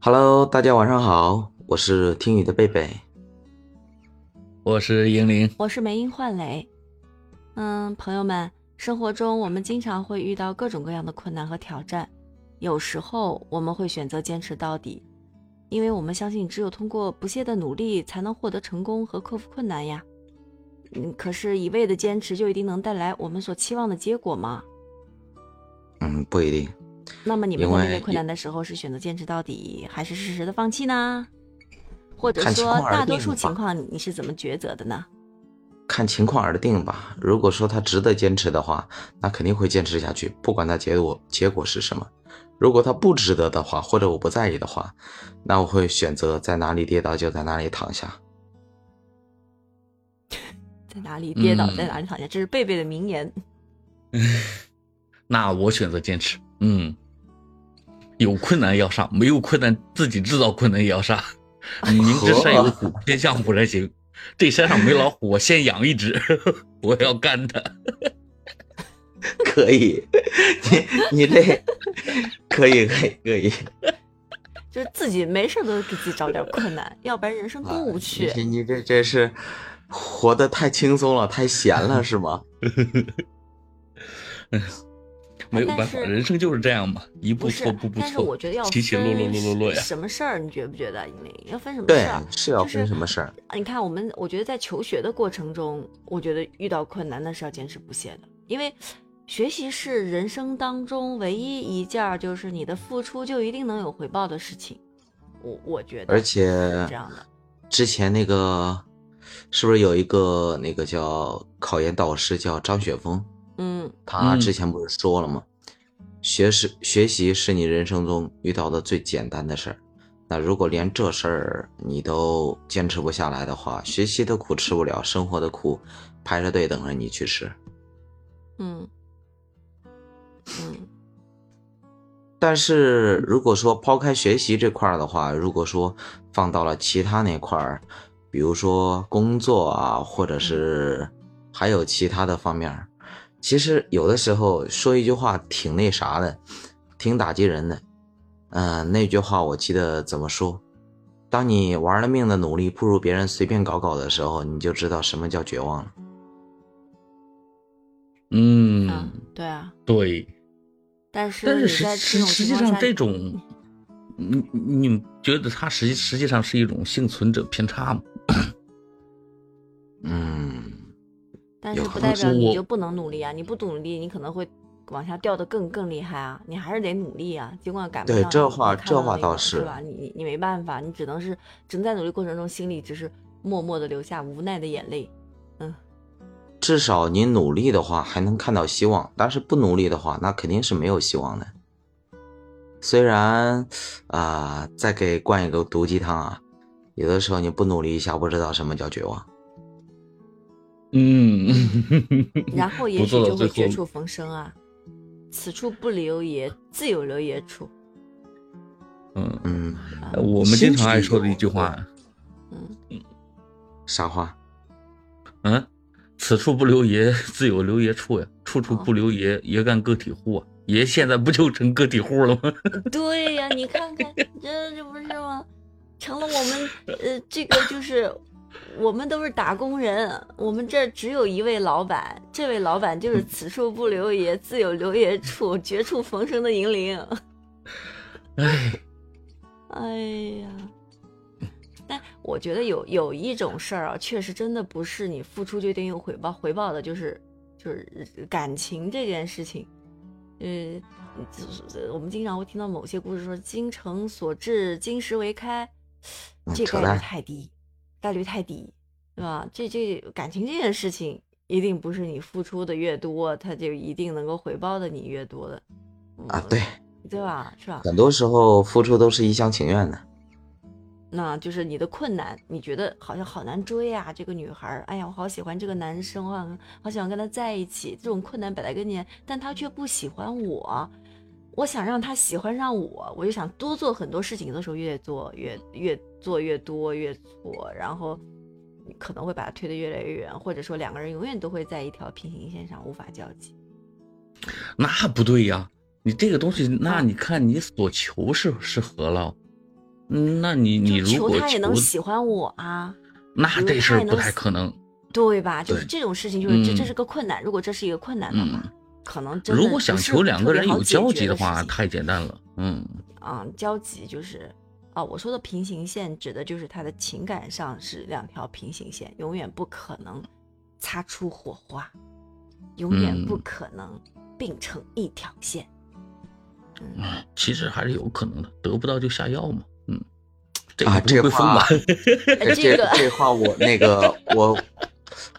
Hello，大家晚上好，我是听雨的贝贝，我是英灵，我是梅英焕磊。嗯，朋友们，生活中我们经常会遇到各种各样的困难和挑战，有时候我们会选择坚持到底，因为我们相信只有通过不懈的努力，才能获得成功和克服困难呀。嗯，可是，一味的坚持就一定能带来我们所期望的结果吗？嗯，不一定。那么你们在面对困难的时候是选择坚持到底，还是适时的放弃呢？或者说，大多数情况你是怎么抉择的呢？看情况而定吧。如果说他值得坚持的话，那肯定会坚持下去，不管他结果结果是什么。如果他不值得的话，或者我不在意的话，那我会选择在哪里跌倒就在哪里躺下。在哪里跌倒在哪里躺下，这是贝贝的名言。那我选择坚持。嗯，有困难要上，没有困难自己制造困难也要上。明知山有虎，偏向虎山行。这山上没老虎，我先养一只，我要干它。可以，你你这可以可以可以，就是自己没事都给自己找点困难，要不然人生过不去。你你这这是活得太轻松了，太闲了是吗？没有办法，人生就是这样嘛，一步错步步错。但是我觉得要起起落落落落落呀。什么事儿？你觉不觉得？因为要分什么事儿？是要分什么事儿？你看，我们我觉得在求学的过程中，我觉得遇到困难那是要坚持不懈的，因为学习是人生当中唯一一件就是你的付出就一定能有回报的事情。我我觉得，而且这样的。之前那个是不是有一个那个叫考研导师叫张雪峰？嗯，他之前不是说了吗？学是学习是你人生中遇到的最简单的事儿。那如果连这事儿你都坚持不下来的话，学习的苦吃不了，生活的苦排着队等着你去吃。嗯嗯。但是如果说抛开学习这块儿的话，如果说放到了其他那块儿，比如说工作啊，或者是还有其他的方面。其实有的时候说一句话挺那啥的，挺打击人的。嗯，那句话我记得怎么说？当你玩了命的努力不如别人随便搞搞的时候，你就知道什么叫绝望了。嗯，对啊，对。但是但是实实实际上这种，你你觉得它实际实际上是一种幸存者偏差吗？但是不代表你就不能努力啊！你不努力，你可能会往下掉的更更厉害啊！你还是得努力啊！尽管赶不上，对这话这话倒是，是吧？你你你没办法，你只能是只能在努力过程中，心里只是默默的流下无奈的眼泪。嗯，至少你努力的话还能看到希望，但是不努力的话，那肯定是没有希望的。虽然啊，再给灌一个毒鸡汤啊，有的时候你不努力一下，不知道什么叫绝望。嗯，然后也许就会绝处逢生啊！此处不留爷，自有留爷处。嗯嗯，我们经常爱说的一句话。嗯嗯，啥话？嗯，此处不留爷，自有留爷处呀！处处不留爷，爷干个体户啊！爷现在不就成个体户了吗？对呀，你看看，这这不是吗？成了我们呃，这个就是。我们都是打工人，我们这只有一位老板，这位老板就是此处不留爷，自有留爷处，绝处逢生的银铃。哎，哎呀，但我觉得有有一种事儿啊，确实真的不是你付出就一定有回报，回报的就是就是感情这件事情。呃，我们经常会听到某些故事说“精诚所至，金石为开”，这概率太低。概率太低，对吧？这这感情这件事情，一定不是你付出的越多，他就一定能够回报的你越多的啊，对对吧？是吧？很多时候付出都是一厢情愿的。那就是你的困难，你觉得好像好难追啊，这个女孩，哎呀，我好喜欢这个男生，啊好好喜欢跟他在一起。这种困难摆在跟前，但他却不喜欢我，我想让他喜欢上我，我就想多做很多事情的时候，越做越越。做越多越错，然后可能会把它推得越来越远，或者说两个人永远都会在一条平行线上无法交集。那不对呀，你这个东西，那你看你所求是是何了？嗯，那你你如果求他也能喜欢我啊，那这事儿不太可能。对吧？就是对这种事情，就是这这嗯是个困难。如果这是一个困难的话，嗯，可能真的如果想求两个人有交集的话，太简单了。嗯，啊、交集就是啊、我说的平行线指的就是他的情感上是两条平行线，永远不可能擦出火花，永远不嗯可能并成一条线。嗯，其实还是有可能的，得不到就下药嘛。嗯，这啊，个这话这个这话我那个 我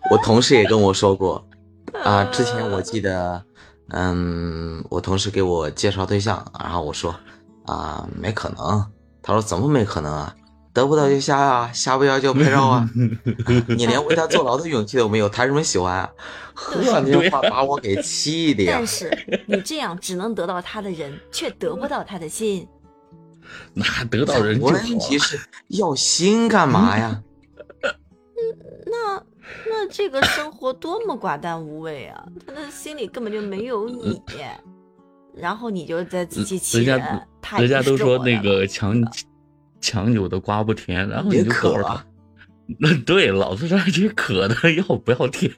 我同事也跟我说过啊。之前我记得，嗯，我同事给我介绍对象，然后我说啊，没可能。他说怎么没可能啊？得不到就瞎啊，瞎不要就拍照啊。你连为他坐牢的勇气都没有，谈什么喜欢啊？呵，这话把我给气的呀但！是你这样只能得到他的人，却得不到他的心。那得到人就好问题。是要心干嘛呀？那那这个生活多么寡淡无味啊！他的心里根本就没有你，然后你就在自欺欺人家人。家都说那个强强扭的瓜不甜，然后你就渴了，那对，老子让你渴的要不要甜？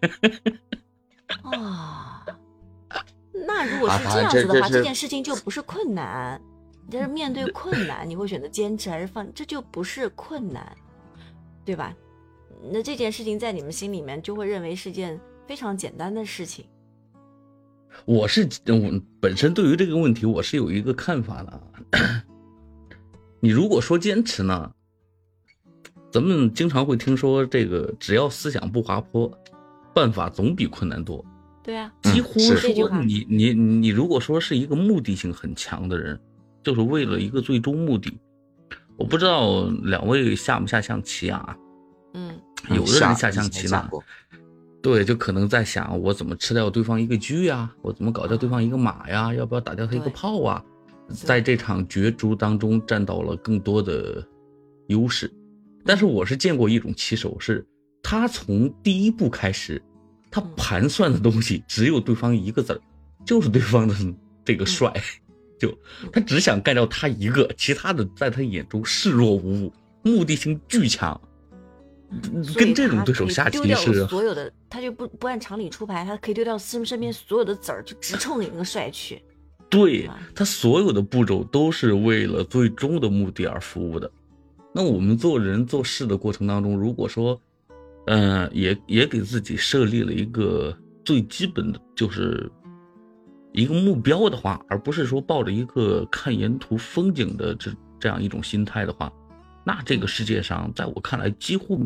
啊。那如果啊是这这样子的话，这件事情就不是困难。你这是面对困难，你会选择坚持还是放？这就不是困难，对吧？那这件事情在你们心里面就会认为是件非常简单的事情。我是我本身对于这个问题我是有一个看法的啊。你如果说坚持呢，咱们经常会听说这个，只要思想不滑坡，办法总比困难多。对啊，嗯几乎是说你你你如果说是一个目的性很强的人，就是为了一个最终目的。我不知道两位下不下象棋啊？嗯，有的人下象棋对，就可能在想我怎么吃掉对方一个车呀，我怎么搞掉对方一个马呀，要不要打掉他一个炮啊？在这场角逐当中占到了更多的优势。但是我是见过一种棋手，是他从第一步开始，他嗯盘算的东西只有对方一个字儿，就是对方的这个帅，就他只想干掉他一个，其他的在他眼中视若无物，目的性巨强。跟这种对手下棋是所有的，他就不不按常理出牌，他可以丢掉身身边所有的子儿，就直冲你那个帅去。对他所有的步骤都是为了最终的目的而服务的。那我们做人做事的过程当中，如果说，嗯、也也给自己设立了一个最基本的就是一个目标的话，而不是说抱着一个看沿途风景的这这样一种心态的话，那这个世界上，在我看来几乎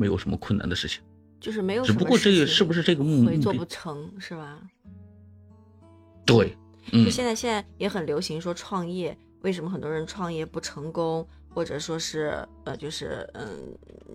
没有什么困难的事情。就是没有只不过这个是不是这个目会做不成，是吧？对，嗯就，现在现在也很流行说创业，为什么很多人创业不成功，或者说是呃，就是嗯，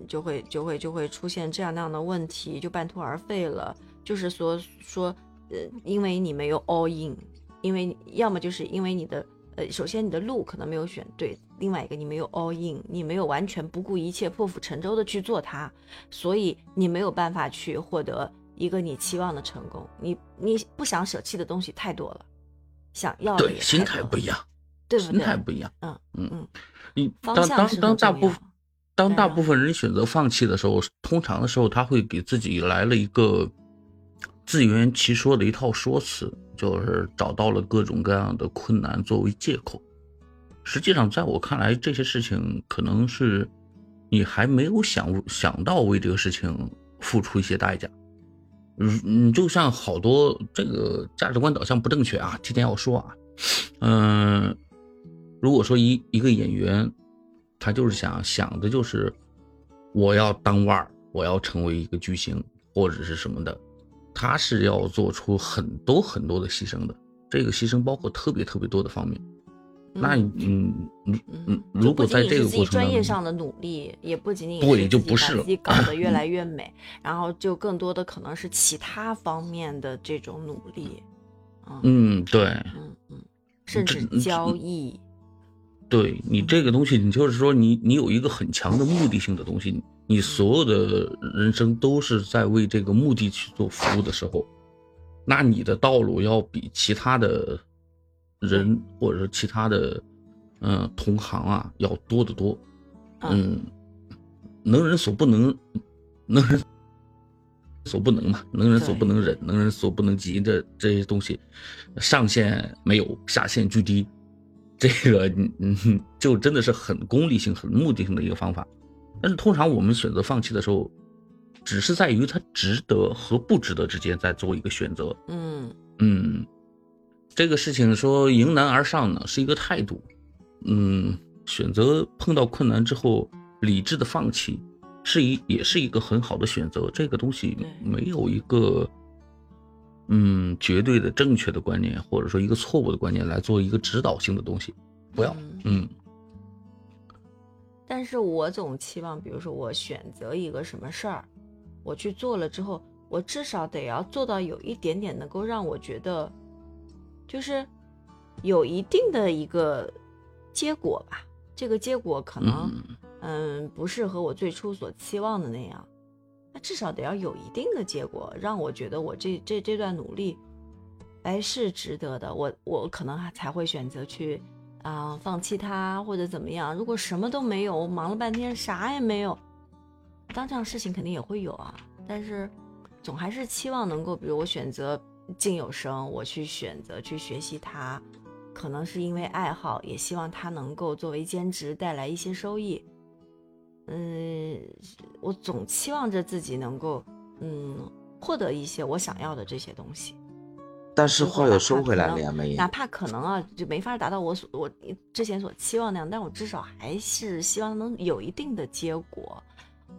就会就会就会出现这样那样的问题，就半途而废了。就是说说呃，因为你没有 all in，因为要么就是因为你的呃，首先你的路可能没有选对，另外一个你没有 all in，你没有完全不顾一切、破釜沉舟的去做它，所以你没有办法去获得一个你期望的成功。你你不想舍弃的东西太多了，想要的对，心态不一样，对不对？心态不一样。嗯嗯嗯，你当当当大部当大部分人选择放弃的时候，通常的时候他会给自己来了一个自圆其说的一套说辞，就是找到了各种各样的困难作为借口。实际上，在我看来，这些事情可能是你还没有想想到为这个事情付出一些代价。嗯嗯，就像好多这个价值观导向不正确啊，提前要说啊，嗯、如果说一一个演员，他就是想想的就是我要当腕儿，我要成为一个巨星或者是什么的，他是要做出很多很多的牺牲的。这个牺牲包括特别特别多的方面。那嗯嗯嗯嗯嗯，如果在这个过程自己专业，上的努力，也不仅仅对就不是自己搞得越来越美，然后就更多的可能是其他方面的这种努力，嗯嗯，对，嗯嗯，甚至交易，对你这个东西，你就是说你你有一个很强的目的性的东西，你所有的人生都是在为这个目的去做服务的时候，那你的道路要比其他的人或者是其他的嗯，同行啊要多得多。嗯，能人所不能，能人所不能嘛，能人所不能忍，能人所不能及的这些东西，上限没有，下限巨低。这个嗯，就真的是很功利性、很目的性的一个方法。但是通常我们选择放弃的时候，只是在于它值得和不值得之间在做一个选择。嗯嗯，这个事情说迎难而上呢，是一个态度。嗯，选择碰到困难之后理智的放弃，是一也是一个很好的选择。这个东西没有一个。嗯，绝对的正确的观念，或者说一个错误的观念来做一个指导性的东西，不要。嗯。但是我总期望，比如说我选择一个什么事儿，我去做了之后，我至少得要做到有一点点能够让我觉得，就是有一定的一个结果吧。这个结果可能，嗯，不是和我最初所期望的那样。那至少得要有一定的结果，让我觉得我这这这段努力，哎是值得的。我我可能还才会选择去啊放弃他或者怎么样。如果什么都没有，我忙了半天啥也没有，当这样事情肯定也会有啊。但是总还是期望能够，比如我选择静有声，我去选择去学习它，可能是因为爱好，也希望它能够作为兼职带来一些收益。嗯，我总期望着自己能够，嗯，获得一些我想要的这些东西。但是话又说回来了呀，梅哪怕可能啊，就没法达到我所我之前所期望那样，但我至少还是希望能有一定的结果，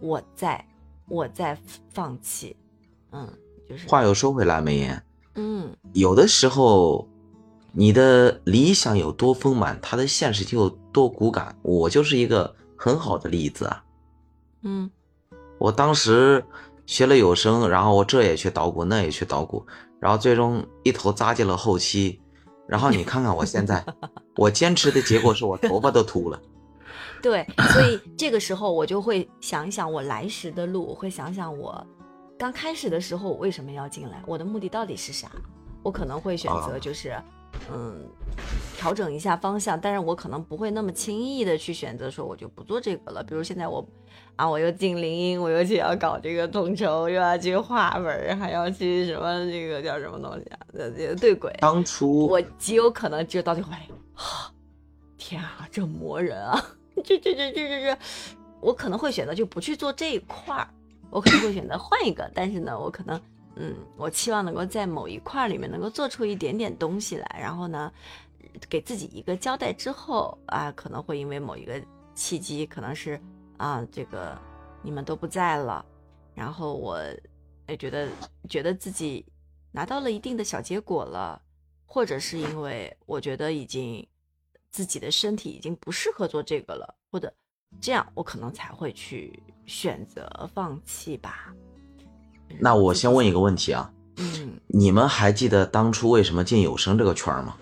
我在我在放弃。嗯，就是话又说回来，梅艳。嗯，有的时候你的理想有多丰满，它的现实就有多骨感。我就是一个。很好的例子啊，嗯，我当时学了有声，然后我这也去捣鼓，那也去捣鼓，然后最终一头扎进了后期，然后你看看我现在，我坚持的结果是我头发都秃了。对，所以这个时候我就会想一想我来时的路，我会想想我刚开始的时候我为什么要进来，我的目的到底是啥？我可能会选择就是。嗯，调整一下方向，但是我可能不会那么轻易的去选择说我就不做这个了。比如现在我，啊，我又进林音，我又去要搞这个统筹，又要去画本，还要去什么这个叫什么东西啊？呃，对轨。当初我极有可能就到最后，啊，天啊，这磨人啊！这这这这这这，我可能会选择就不去做这一块儿，我可能会选择换一个，但是呢，我可能。嗯，我期望能够在某一块里面能够做出一点点东西来，然后呢，给自己一个交代之后啊，可能会因为某一个契机，可能是啊，这个你们都不在了，然后我也觉得觉得自己拿到了一定的小结果了，或者是因为我觉得已经自己的身体已经不适合做这个了，或者这样，我可能才会去选择放弃吧。那我先问一个问题啊，嗯，你们还记得当初为什么进有声这个圈吗？